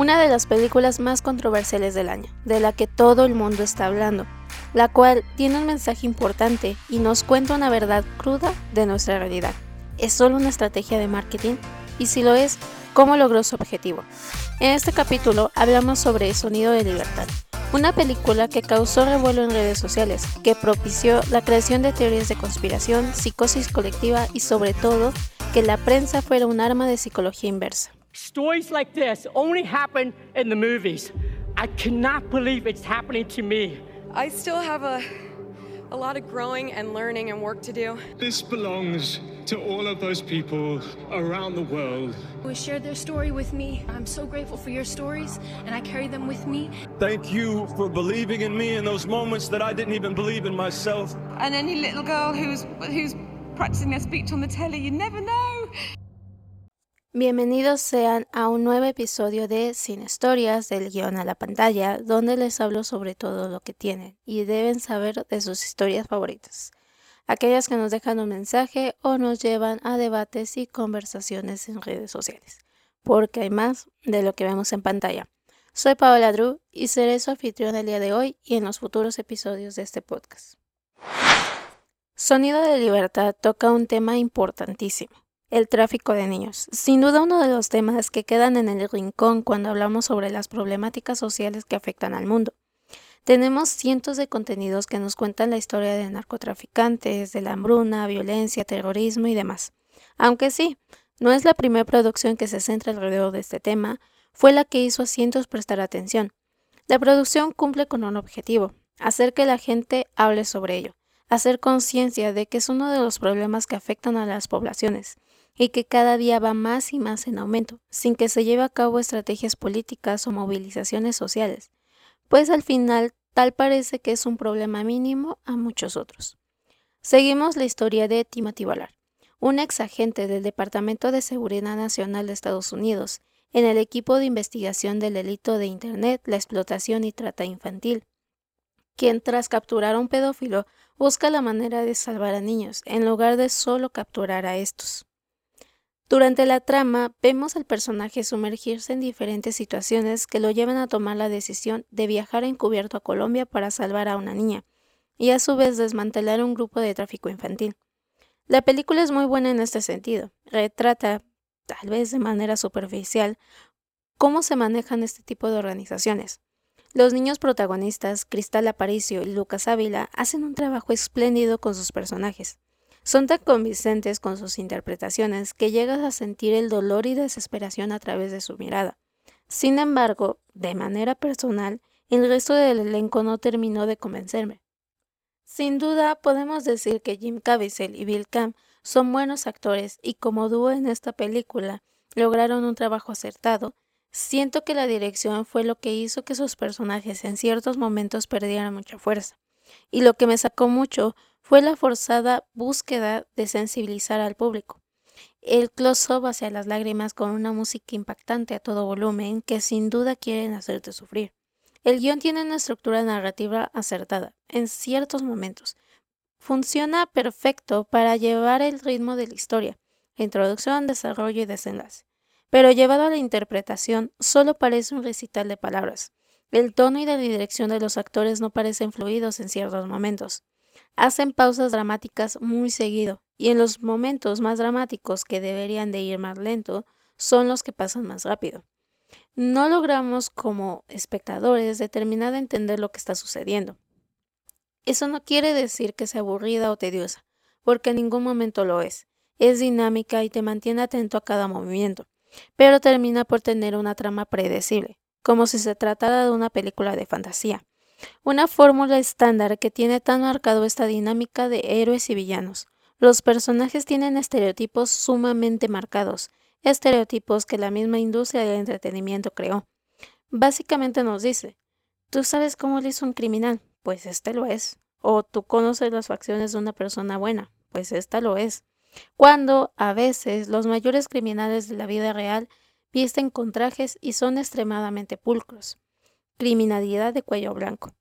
una de las películas más controversiales del año, de la que todo el mundo está hablando, la cual tiene un mensaje importante y nos cuenta una verdad cruda de nuestra realidad. ¿Es solo una estrategia de marketing? Y si lo es, ¿cómo logró su objetivo? En este capítulo hablamos sobre Sonido de Libertad, una película que causó revuelo en redes sociales, que propició la creación de teorías de conspiración, psicosis colectiva y sobre todo que la prensa fuera un arma de psicología inversa. Stories like this only happen in the movies. I cannot believe it's happening to me. I still have a a lot of growing and learning and work to do. This belongs to all of those people around the world who shared their story with me. I'm so grateful for your stories, and I carry them with me. Thank you for believing in me in those moments that I didn't even believe in myself. And any little girl who's who's practicing their speech on the telly, you never know. Bienvenidos sean a un nuevo episodio de Sin Historias del guion a la pantalla, donde les hablo sobre todo lo que tienen y deben saber de sus historias favoritas, aquellas que nos dejan un mensaje o nos llevan a debates y conversaciones en redes sociales, porque hay más de lo que vemos en pantalla. Soy Paola Drew y seré su anfitrión el día de hoy y en los futuros episodios de este podcast. Sonido de Libertad toca un tema importantísimo el tráfico de niños. Sin duda uno de los temas que quedan en el rincón cuando hablamos sobre las problemáticas sociales que afectan al mundo. Tenemos cientos de contenidos que nos cuentan la historia de narcotraficantes, de la hambruna, violencia, terrorismo y demás. Aunque sí, no es la primera producción que se centra alrededor de este tema, fue la que hizo a cientos prestar atención. La producción cumple con un objetivo, hacer que la gente hable sobre ello, hacer conciencia de que es uno de los problemas que afectan a las poblaciones y que cada día va más y más en aumento, sin que se lleve a cabo estrategias políticas o movilizaciones sociales, pues al final tal parece que es un problema mínimo a muchos otros. Seguimos la historia de Timothy Ballard, un ex agente del Departamento de Seguridad Nacional de Estados Unidos, en el equipo de investigación del delito de Internet, la explotación y trata infantil, quien tras capturar a un pedófilo busca la manera de salvar a niños, en lugar de solo capturar a estos. Durante la trama vemos al personaje sumergirse en diferentes situaciones que lo llevan a tomar la decisión de viajar encubierto a Colombia para salvar a una niña y a su vez desmantelar un grupo de tráfico infantil. La película es muy buena en este sentido. Retrata, tal vez de manera superficial, cómo se manejan este tipo de organizaciones. Los niños protagonistas, Cristal Aparicio y Lucas Ávila, hacen un trabajo espléndido con sus personajes. Son tan convincentes con sus interpretaciones que llegas a sentir el dolor y desesperación a través de su mirada. Sin embargo, de manera personal, el resto del elenco no terminó de convencerme. Sin duda, podemos decir que Jim Caviezel y Bill Camp son buenos actores y como dúo en esta película lograron un trabajo acertado. Siento que la dirección fue lo que hizo que sus personajes en ciertos momentos perdieran mucha fuerza. Y lo que me sacó mucho fue la forzada búsqueda de sensibilizar al público. El close-up hacia las lágrimas con una música impactante a todo volumen que sin duda quieren hacerte sufrir. El guion tiene una estructura narrativa acertada en ciertos momentos. Funciona perfecto para llevar el ritmo de la historia, introducción, desarrollo y desenlace. Pero llevado a la interpretación, solo parece un recital de palabras. El tono y la dirección de los actores no parecen fluidos en ciertos momentos hacen pausas dramáticas muy seguido y en los momentos más dramáticos que deberían de ir más lento son los que pasan más rápido. No logramos como espectadores determinar de entender lo que está sucediendo. Eso no quiere decir que sea aburrida o tediosa, porque en ningún momento lo es. Es dinámica y te mantiene atento a cada movimiento, pero termina por tener una trama predecible, como si se tratara de una película de fantasía. Una fórmula estándar que tiene tan marcado esta dinámica de héroes y villanos. Los personajes tienen estereotipos sumamente marcados, estereotipos que la misma industria del entretenimiento creó. Básicamente nos dice, ¿tú sabes cómo le hizo un criminal? Pues este lo es. O tú conoces las facciones de una persona buena, pues esta lo es. Cuando, a veces, los mayores criminales de la vida real visten con trajes y son extremadamente pulcros criminalidad de cuello blanco.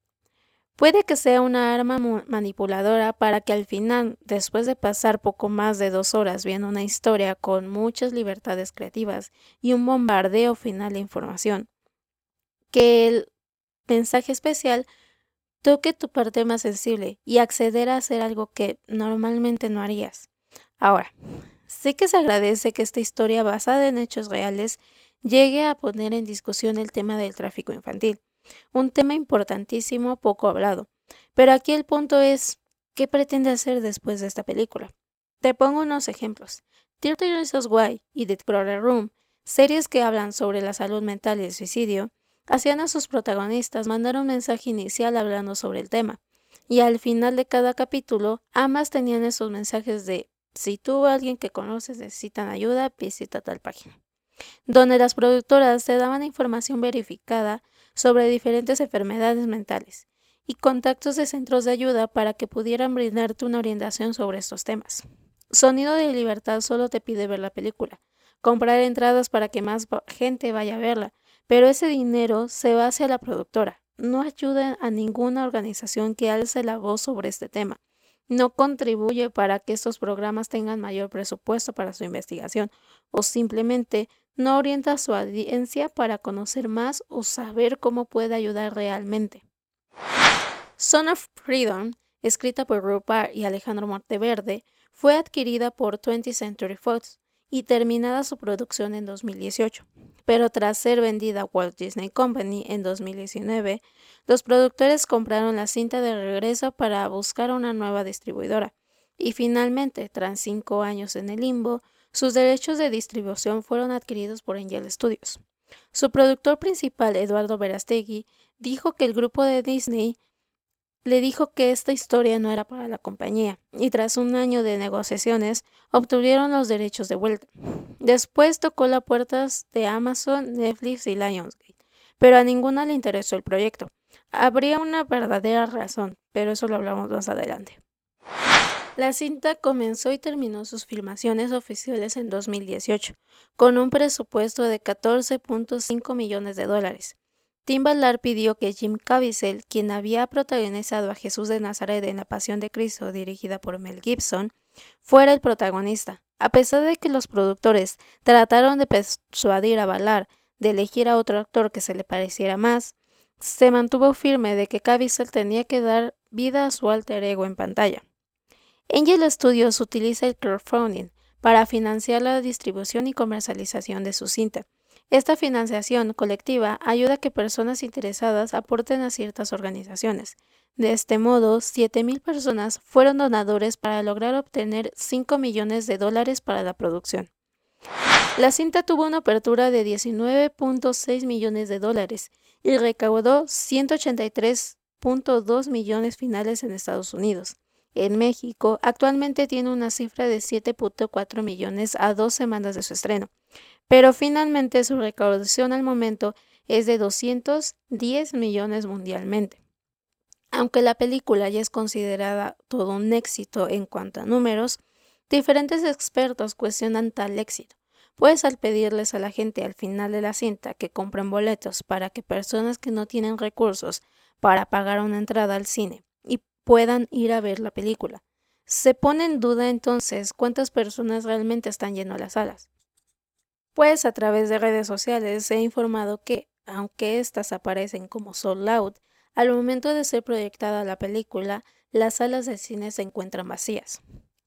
Puede que sea una arma manipuladora para que al final, después de pasar poco más de dos horas viendo una historia con muchas libertades creativas y un bombardeo final de información, que el mensaje especial toque tu parte más sensible y acceder a hacer algo que normalmente no harías. Ahora, sé que se agradece que esta historia basada en hechos reales llegue a poner en discusión el tema del tráfico infantil, un tema importantísimo poco hablado. Pero aquí el punto es, ¿qué pretende hacer después de esta película? Te pongo unos ejemplos. Thirty Reasons Why y The Explorer Room, series que hablan sobre la salud mental y el suicidio, hacían a sus protagonistas mandar un mensaje inicial hablando sobre el tema. Y al final de cada capítulo, ambas tenían esos mensajes de si tú o alguien que conoces necesitan ayuda, visita tal página. Donde las productoras te daban información verificada sobre diferentes enfermedades mentales y contactos de centros de ayuda para que pudieran brindarte una orientación sobre estos temas. Sonido de Libertad solo te pide ver la película, comprar entradas para que más gente vaya a verla, pero ese dinero se va hacia la productora. No ayuda a ninguna organización que alce la voz sobre este tema. No contribuye para que estos programas tengan mayor presupuesto para su investigación o simplemente no orienta a su audiencia para conocer más o saber cómo puede ayudar realmente. Son of Freedom, escrita por Rupert y Alejandro Monteverde, fue adquirida por 20th Century Fox y terminada su producción en 2018 pero tras ser vendida a Walt Disney Company en 2019, los productores compraron la cinta de regreso para buscar una nueva distribuidora. Y finalmente, tras cinco años en el limbo, sus derechos de distribución fueron adquiridos por Angel Studios. Su productor principal, Eduardo Verastegui, dijo que el grupo de Disney le dijo que esta historia no era para la compañía, y tras un año de negociaciones obtuvieron los derechos de vuelta. Después tocó las puertas de Amazon, Netflix y Lionsgate, pero a ninguna le interesó el proyecto. Habría una verdadera razón, pero eso lo hablamos más adelante. La cinta comenzó y terminó sus filmaciones oficiales en 2018, con un presupuesto de 14.5 millones de dólares. Tim Ballard pidió que Jim Caviezel, quien había protagonizado a Jesús de Nazaret en La Pasión de Cristo dirigida por Mel Gibson, fuera el protagonista, a pesar de que los productores trataron de persuadir a Ballard de elegir a otro actor que se le pareciera más, se mantuvo firme de que Caviezel tenía que dar vida a su alter ego en pantalla. Angel Studios utiliza el crowdfunding para financiar la distribución y comercialización de su cinta. Esta financiación colectiva ayuda a que personas interesadas aporten a ciertas organizaciones, de este modo, 7.000 personas fueron donadores para lograr obtener 5 millones de dólares para la producción. La cinta tuvo una apertura de 19.6 millones de dólares y recaudó 183.2 millones finales en Estados Unidos. En México, actualmente tiene una cifra de 7.4 millones a dos semanas de su estreno, pero finalmente su recaudación al momento es de 210 millones mundialmente. Aunque la película ya es considerada todo un éxito en cuanto a números, diferentes expertos cuestionan tal éxito, pues al pedirles a la gente al final de la cinta que compren boletos para que personas que no tienen recursos para pagar una entrada al cine y puedan ir a ver la película, se pone en duda entonces cuántas personas realmente están yendo a las salas. Pues a través de redes sociales se ha informado que, aunque estas aparecen como sold out, al momento de ser proyectada la película, las salas de cine se encuentran vacías.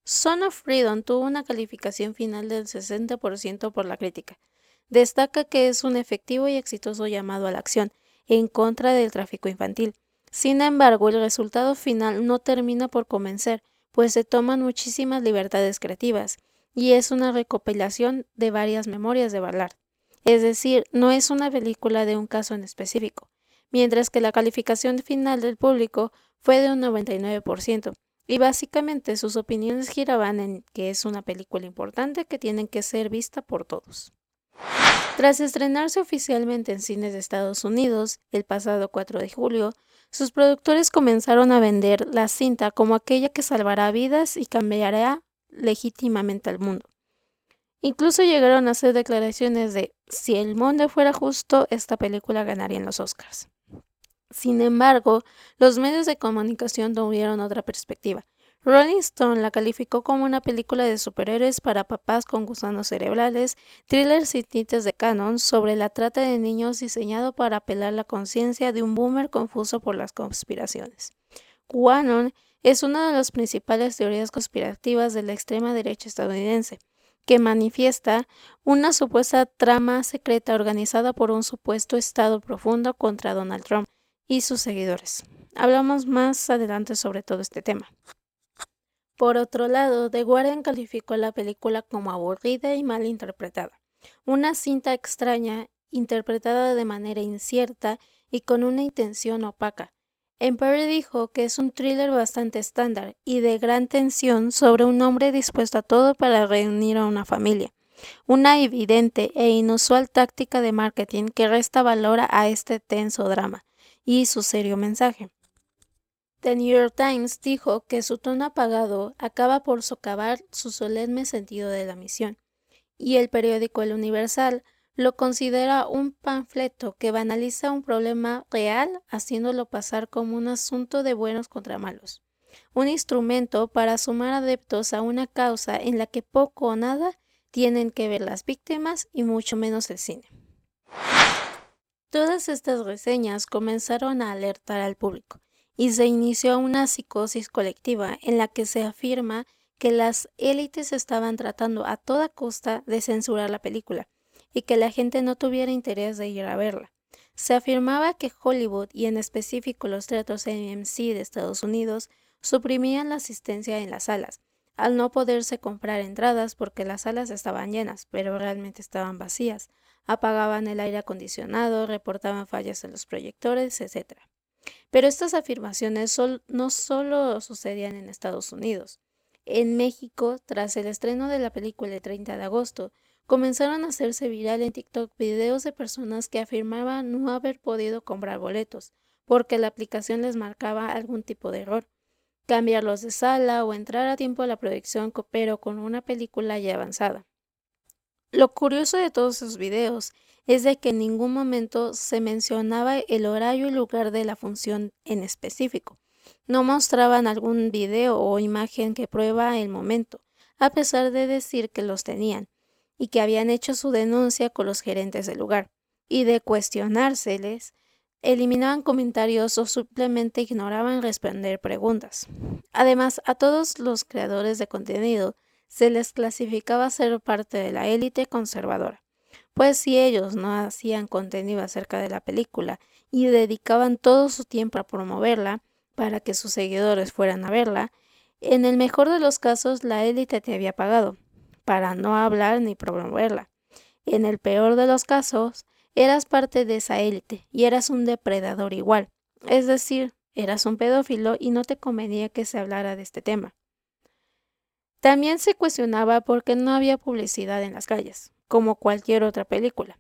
Son of Freedom tuvo una calificación final del 60% por la crítica. Destaca que es un efectivo y exitoso llamado a la acción en contra del tráfico infantil. Sin embargo, el resultado final no termina por convencer, pues se toman muchísimas libertades creativas, y es una recopilación de varias memorias de Ballard. Es decir, no es una película de un caso en específico, mientras que la calificación final del público fue de un 99%, y básicamente sus opiniones giraban en que es una película importante que tiene que ser vista por todos. Tras estrenarse oficialmente en cines de Estados Unidos el pasado 4 de julio, sus productores comenzaron a vender la cinta como aquella que salvará vidas y cambiará legítimamente al mundo. Incluso llegaron a hacer declaraciones de si el mundo fuera justo, esta película ganaría en los Oscars. Sin embargo, los medios de comunicación tuvieron otra perspectiva. Rolling Stone la calificó como una película de superhéroes para papás con gusanos cerebrales, thriller sin tintes de canon sobre la trata de niños diseñado para apelar la conciencia de un boomer confuso por las conspiraciones. QAnon es una de las principales teorías conspirativas de la extrema derecha estadounidense, que manifiesta una supuesta trama secreta organizada por un supuesto Estado profundo contra Donald Trump y sus seguidores. Hablamos más adelante sobre todo este tema. Por otro lado, The Guardian calificó la película como aburrida y mal interpretada, una cinta extraña interpretada de manera incierta y con una intención opaca. Empire dijo que es un thriller bastante estándar y de gran tensión sobre un hombre dispuesto a todo para reunir a una familia, una evidente e inusual táctica de marketing que resta valor a este tenso drama y su serio mensaje. The New York Times dijo que su tono apagado acaba por socavar su solemne sentido de la misión, y el periódico El Universal lo considera un panfleto que banaliza un problema real haciéndolo pasar como un asunto de buenos contra malos, un instrumento para sumar adeptos a una causa en la que poco o nada tienen que ver las víctimas y mucho menos el cine. Todas estas reseñas comenzaron a alertar al público y se inició una psicosis colectiva en la que se afirma que las élites estaban tratando a toda costa de censurar la película y que la gente no tuviera interés de ir a verla. Se afirmaba que Hollywood y en específico los teatros AMC de Estados Unidos suprimían la asistencia en las salas, al no poderse comprar entradas porque las salas estaban llenas, pero realmente estaban vacías, apagaban el aire acondicionado, reportaban fallas en los proyectores, etc. Pero estas afirmaciones no solo sucedían en Estados Unidos. En México, tras el estreno de la película el 30 de agosto, comenzaron a hacerse viral en TikTok videos de personas que afirmaban no haber podido comprar boletos, porque la aplicación les marcaba algún tipo de error. Cambiarlos de sala o entrar a tiempo a la proyección, pero con una película ya avanzada. Lo curioso de todos esos videos es de que en ningún momento se mencionaba el horario y lugar de la función en específico. No mostraban algún video o imagen que prueba el momento, a pesar de decir que los tenían y que habían hecho su denuncia con los gerentes del lugar, y de cuestionárseles, eliminaban comentarios o simplemente ignoraban responder preguntas. Además, a todos los creadores de contenido se les clasificaba ser parte de la élite conservadora, pues si ellos no hacían contenido acerca de la película y dedicaban todo su tiempo a promoverla para que sus seguidores fueran a verla, en el mejor de los casos la élite te había pagado para no hablar ni promoverla. En el peor de los casos, eras parte de esa élite y eras un depredador igual, es decir, eras un pedófilo y no te convenía que se hablara de este tema. También se cuestionaba por qué no había publicidad en las calles, como cualquier otra película,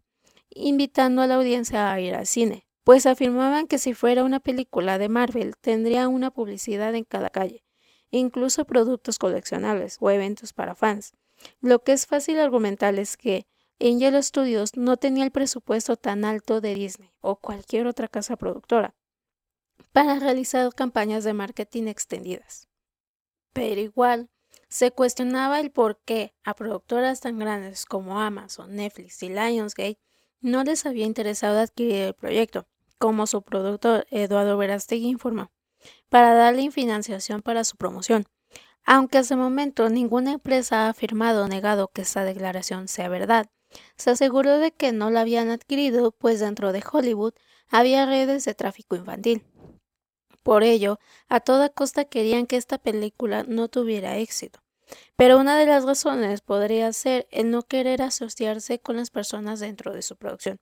invitando a la audiencia a ir al cine, pues afirmaban que si fuera una película de Marvel tendría una publicidad en cada calle, incluso productos coleccionables o eventos para fans. Lo que es fácil argumentar es que Angel Studios no tenía el presupuesto tan alto de Disney o cualquier otra casa productora para realizar campañas de marketing extendidas. Pero igual, se cuestionaba el por qué a productoras tan grandes como Amazon, Netflix y Lionsgate no les había interesado adquirir el proyecto, como su productor Eduardo Verastegui informó, para darle financiación para su promoción. Aunque hasta el momento ninguna empresa ha afirmado o negado que esta declaración sea verdad, se aseguró de que no la habían adquirido, pues dentro de Hollywood había redes de tráfico infantil. Por ello, a toda costa querían que esta película no tuviera éxito. Pero una de las razones podría ser el no querer asociarse con las personas dentro de su producción.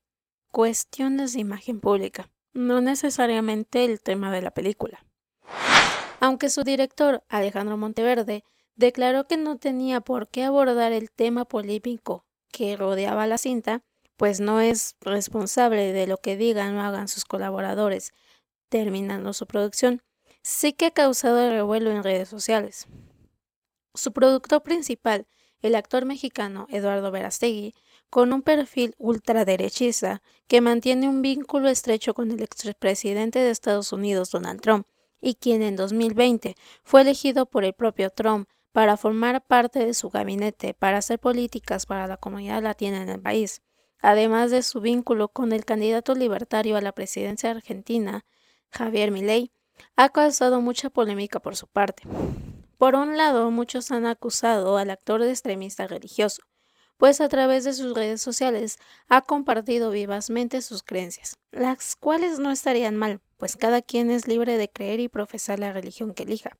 Cuestiones de imagen pública, no necesariamente el tema de la película. Aunque su director, Alejandro Monteverde, declaró que no tenía por qué abordar el tema polémico que rodeaba la cinta, pues no es responsable de lo que digan o hagan sus colaboradores terminando su producción, sí que ha causado revuelo en redes sociales. Su productor principal, el actor mexicano Eduardo Verastegui, con un perfil ultraderechista que mantiene un vínculo estrecho con el expresidente de Estados Unidos, Donald Trump, y quien en 2020 fue elegido por el propio Trump para formar parte de su gabinete para hacer políticas para la comunidad latina en el país, además de su vínculo con el candidato libertario a la presidencia argentina, Javier Milei, ha causado mucha polémica por su parte. Por un lado, muchos han acusado al actor de extremista religioso, pues a través de sus redes sociales ha compartido vivazmente sus creencias, las cuales no estarían mal, pues cada quien es libre de creer y profesar la religión que elija.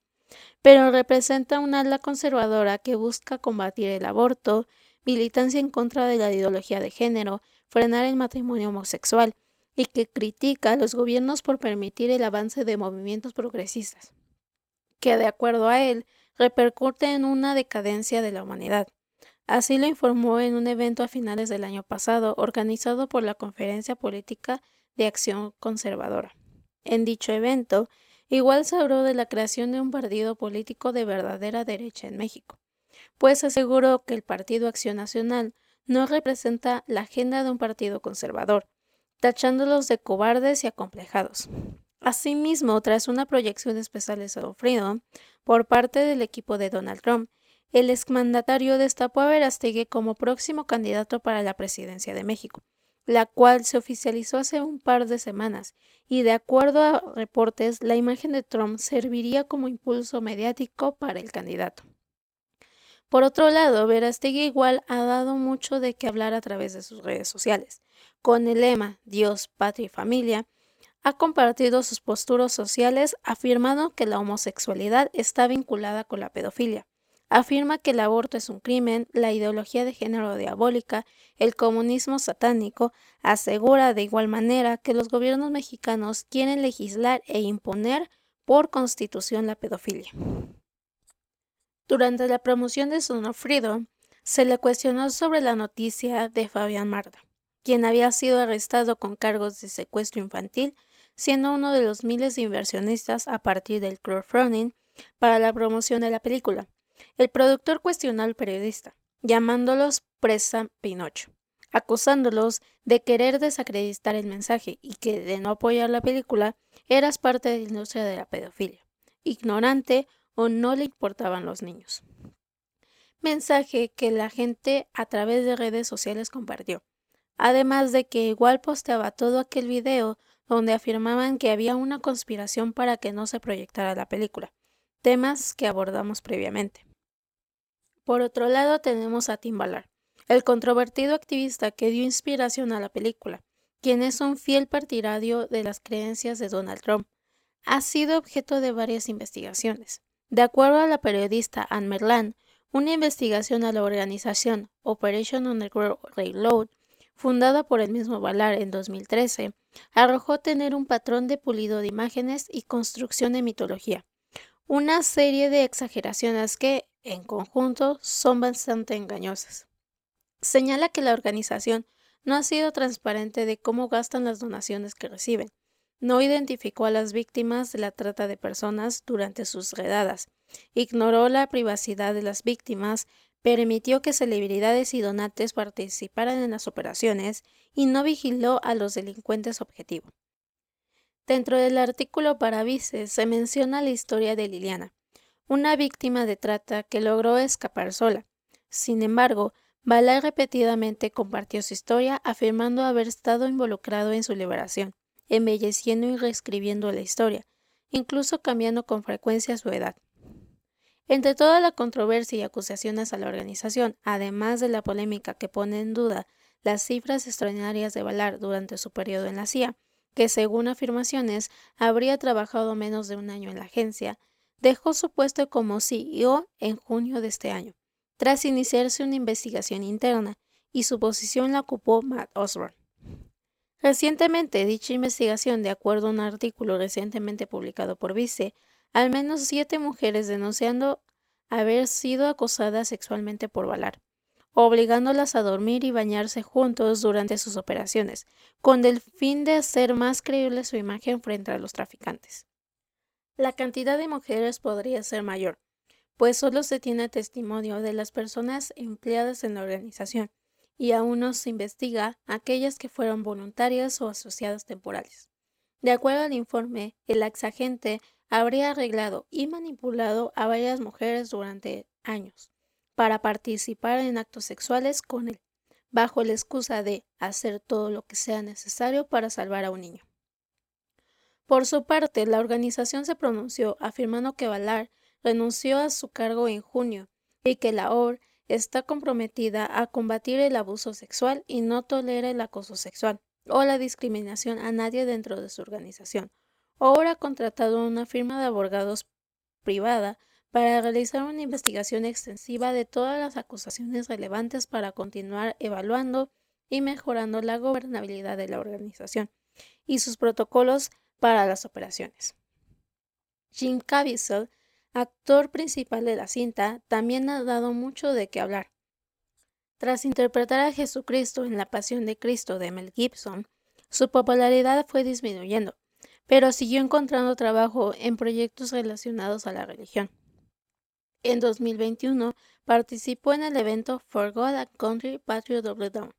Pero representa un ala conservadora que busca combatir el aborto, militancia en contra de la ideología de género, frenar el matrimonio homosexual, y que critica a los gobiernos por permitir el avance de movimientos progresistas, que de acuerdo a él repercute en una decadencia de la humanidad. Así lo informó en un evento a finales del año pasado organizado por la Conferencia Política de Acción Conservadora. En dicho evento, igual se habló de la creación de un partido político de verdadera derecha en México, pues aseguró que el Partido Acción Nacional no representa la agenda de un partido conservador, tachándolos de cobardes y acomplejados. Asimismo, tras una proyección especial de sufrido por parte del equipo de Donald Trump, el exmandatario destapó a Verástegui como próximo candidato para la presidencia de México, la cual se oficializó hace un par de semanas, y de acuerdo a reportes, la imagen de Trump serviría como impulso mediático para el candidato. Por otro lado, Verástegui igual ha dado mucho de qué hablar a través de sus redes sociales con el lema Dios, Patria y Familia, ha compartido sus posturas sociales afirmando que la homosexualidad está vinculada con la pedofilia. Afirma que el aborto es un crimen, la ideología de género diabólica, el comunismo satánico, asegura de igual manera que los gobiernos mexicanos quieren legislar e imponer por constitución la pedofilia. Durante la promoción de Sonofrido, se le cuestionó sobre la noticia de Fabián Marta quien había sido arrestado con cargos de secuestro infantil, siendo uno de los miles de inversionistas a partir del crowdfunding para la promoción de la película. El productor cuestionó al periodista, llamándolos presa Pinocho, acusándolos de querer desacreditar el mensaje y que de no apoyar la película eras parte de la industria de la pedofilia, ignorante o no le importaban los niños. Mensaje que la gente a través de redes sociales compartió además de que igual posteaba todo aquel video donde afirmaban que había una conspiración para que no se proyectara la película, temas que abordamos previamente. Por otro lado tenemos a Tim Ballard, el controvertido activista que dio inspiración a la película, quien es un fiel partidario de las creencias de Donald Trump. Ha sido objeto de varias investigaciones. De acuerdo a la periodista Anne Merlan, una investigación a la organización Operation Underground Railroad fundada por el mismo Valar en 2013, arrojó tener un patrón de pulido de imágenes y construcción de mitología, una serie de exageraciones que, en conjunto, son bastante engañosas. Señala que la organización no ha sido transparente de cómo gastan las donaciones que reciben, no identificó a las víctimas de la trata de personas durante sus redadas, ignoró la privacidad de las víctimas permitió que celebridades y donantes participaran en las operaciones y no vigiló a los delincuentes objetivo. Dentro del artículo para Vices se menciona la historia de Liliana, una víctima de trata que logró escapar sola. Sin embargo, Bala repetidamente compartió su historia afirmando haber estado involucrado en su liberación, embelleciendo y reescribiendo la historia, incluso cambiando con frecuencia su edad. Entre toda la controversia y acusaciones a la organización, además de la polémica que pone en duda las cifras extraordinarias de Valar durante su periodo en la CIA, que según afirmaciones habría trabajado menos de un año en la agencia, dejó su puesto como CEO en junio de este año, tras iniciarse una investigación interna, y su posición la ocupó Matt Osborne. Recientemente, dicha investigación, de acuerdo a un artículo recientemente publicado por Vice, al menos siete mujeres denunciando haber sido acosadas sexualmente por Valar, obligándolas a dormir y bañarse juntos durante sus operaciones, con el fin de hacer más creíble su imagen frente a los traficantes. La cantidad de mujeres podría ser mayor, pues solo se tiene testimonio de las personas empleadas en la organización y aún no se investiga aquellas que fueron voluntarias o asociadas temporales. De acuerdo al informe, el exagente habría arreglado y manipulado a varias mujeres durante años para participar en actos sexuales con él, bajo la excusa de hacer todo lo que sea necesario para salvar a un niño. Por su parte, la organización se pronunció afirmando que Valar renunció a su cargo en junio y que la OR está comprometida a combatir el abuso sexual y no tolera el acoso sexual o la discriminación a nadie dentro de su organización. OR ha contratado una firma de abogados privada para realizar una investigación extensiva de todas las acusaciones relevantes para continuar evaluando y mejorando la gobernabilidad de la organización y sus protocolos para las operaciones. Jim Caviezel, actor principal de la cinta, también ha dado mucho de qué hablar. Tras interpretar a Jesucristo en La Pasión de Cristo de Mel Gibson, su popularidad fue disminuyendo, pero siguió encontrando trabajo en proyectos relacionados a la religión. En 2021 participó en el evento For God and Country Patriot Double Down,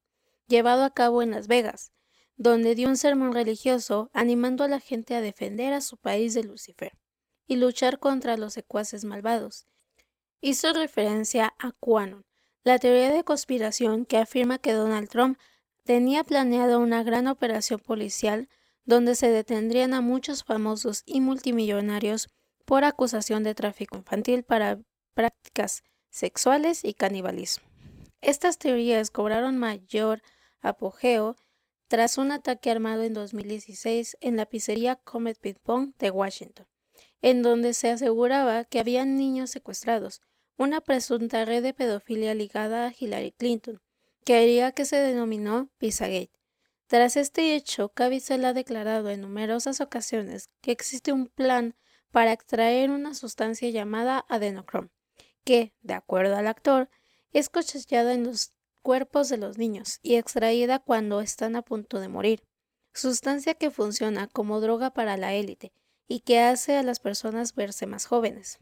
llevado a cabo en Las Vegas, donde dio un sermón religioso animando a la gente a defender a su país de Lucifer y luchar contra los secuaces malvados. Hizo referencia a QAnon, la teoría de conspiración que afirma que Donald Trump tenía planeado una gran operación policial donde se detendrían a muchos famosos y multimillonarios por acusación de tráfico infantil para prácticas sexuales y canibalismo. Estas teorías cobraron mayor apogeo tras un ataque armado en 2016 en la pizzería Comet Ping Pong de Washington, en donde se aseguraba que habían niños secuestrados, una presunta red de pedofilia ligada a Hillary Clinton, que haría que se denominó Pizzagate. Tras este hecho, Caviezel ha declarado en numerosas ocasiones que existe un plan para extraer una sustancia llamada adenocrom, que, de acuerdo al actor, es cosechada en los cuerpos de los niños y extraída cuando están a punto de morir, sustancia que funciona como droga para la élite y que hace a las personas verse más jóvenes.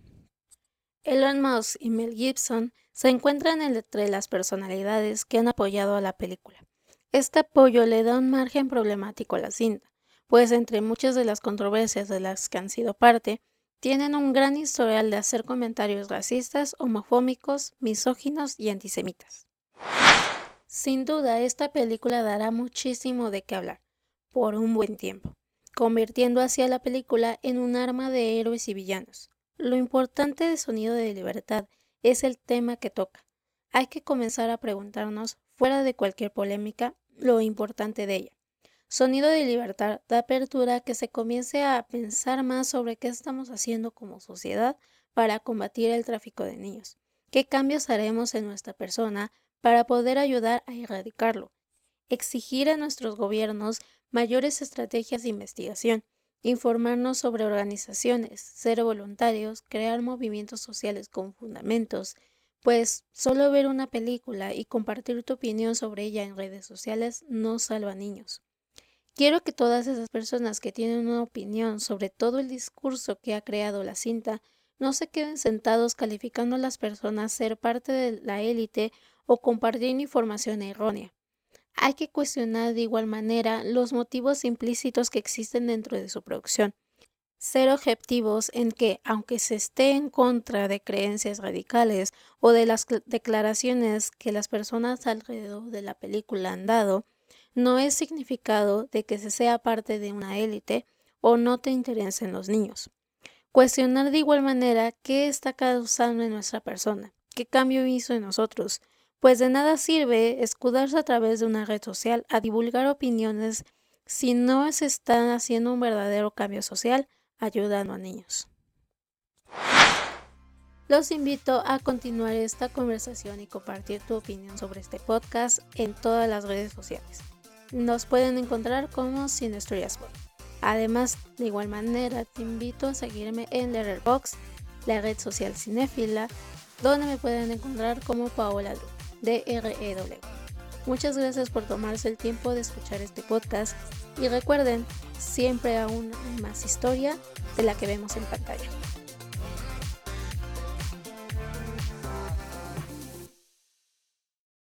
Elon Musk y Mel Gibson se encuentran entre las personalidades que han apoyado a la película. Este apoyo le da un margen problemático a la cinta, pues entre muchas de las controversias de las que han sido parte, tienen un gran historial de hacer comentarios racistas, homofóbicos, misóginos y antisemitas. Sin duda, esta película dará muchísimo de qué hablar, por un buen tiempo, convirtiendo así a la película en un arma de héroes y villanos. Lo importante de Sonido de Libertad es el tema que toca. Hay que comenzar a preguntarnos, fuera de cualquier polémica, lo importante de ella. Sonido de Libertad da apertura que se comience a pensar más sobre qué estamos haciendo como sociedad para combatir el tráfico de niños, qué cambios haremos en nuestra persona para poder ayudar a erradicarlo, exigir a nuestros gobiernos mayores estrategias de investigación, informarnos sobre organizaciones, ser voluntarios, crear movimientos sociales con fundamentos, pues solo ver una película y compartir tu opinión sobre ella en redes sociales no salva niños. Quiero que todas esas personas que tienen una opinión sobre todo el discurso que ha creado la cinta no se queden sentados calificando a las personas ser parte de la élite o compartir información errónea. Hay que cuestionar de igual manera los motivos implícitos que existen dentro de su producción. Ser objetivos en que, aunque se esté en contra de creencias radicales o de las declaraciones que las personas alrededor de la película han dado, no es significado de que se sea parte de una élite o no te interesen los niños. Cuestionar de igual manera qué está causando en nuestra persona, qué cambio hizo en nosotros, pues de nada sirve escudarse a través de una red social a divulgar opiniones si no se está haciendo un verdadero cambio social ayudando a niños. Los invito a continuar esta conversación y compartir tu opinión sobre este podcast en todas las redes sociales. Nos pueden encontrar como Sin Historias Además, de igual manera, te invito a seguirme en Letterboxd, la red social cinéfila, donde me pueden encontrar como Paola Lu. DREW. Muchas gracias por tomarse el tiempo de escuchar este podcast y recuerden, siempre aún más historia de la que vemos en pantalla.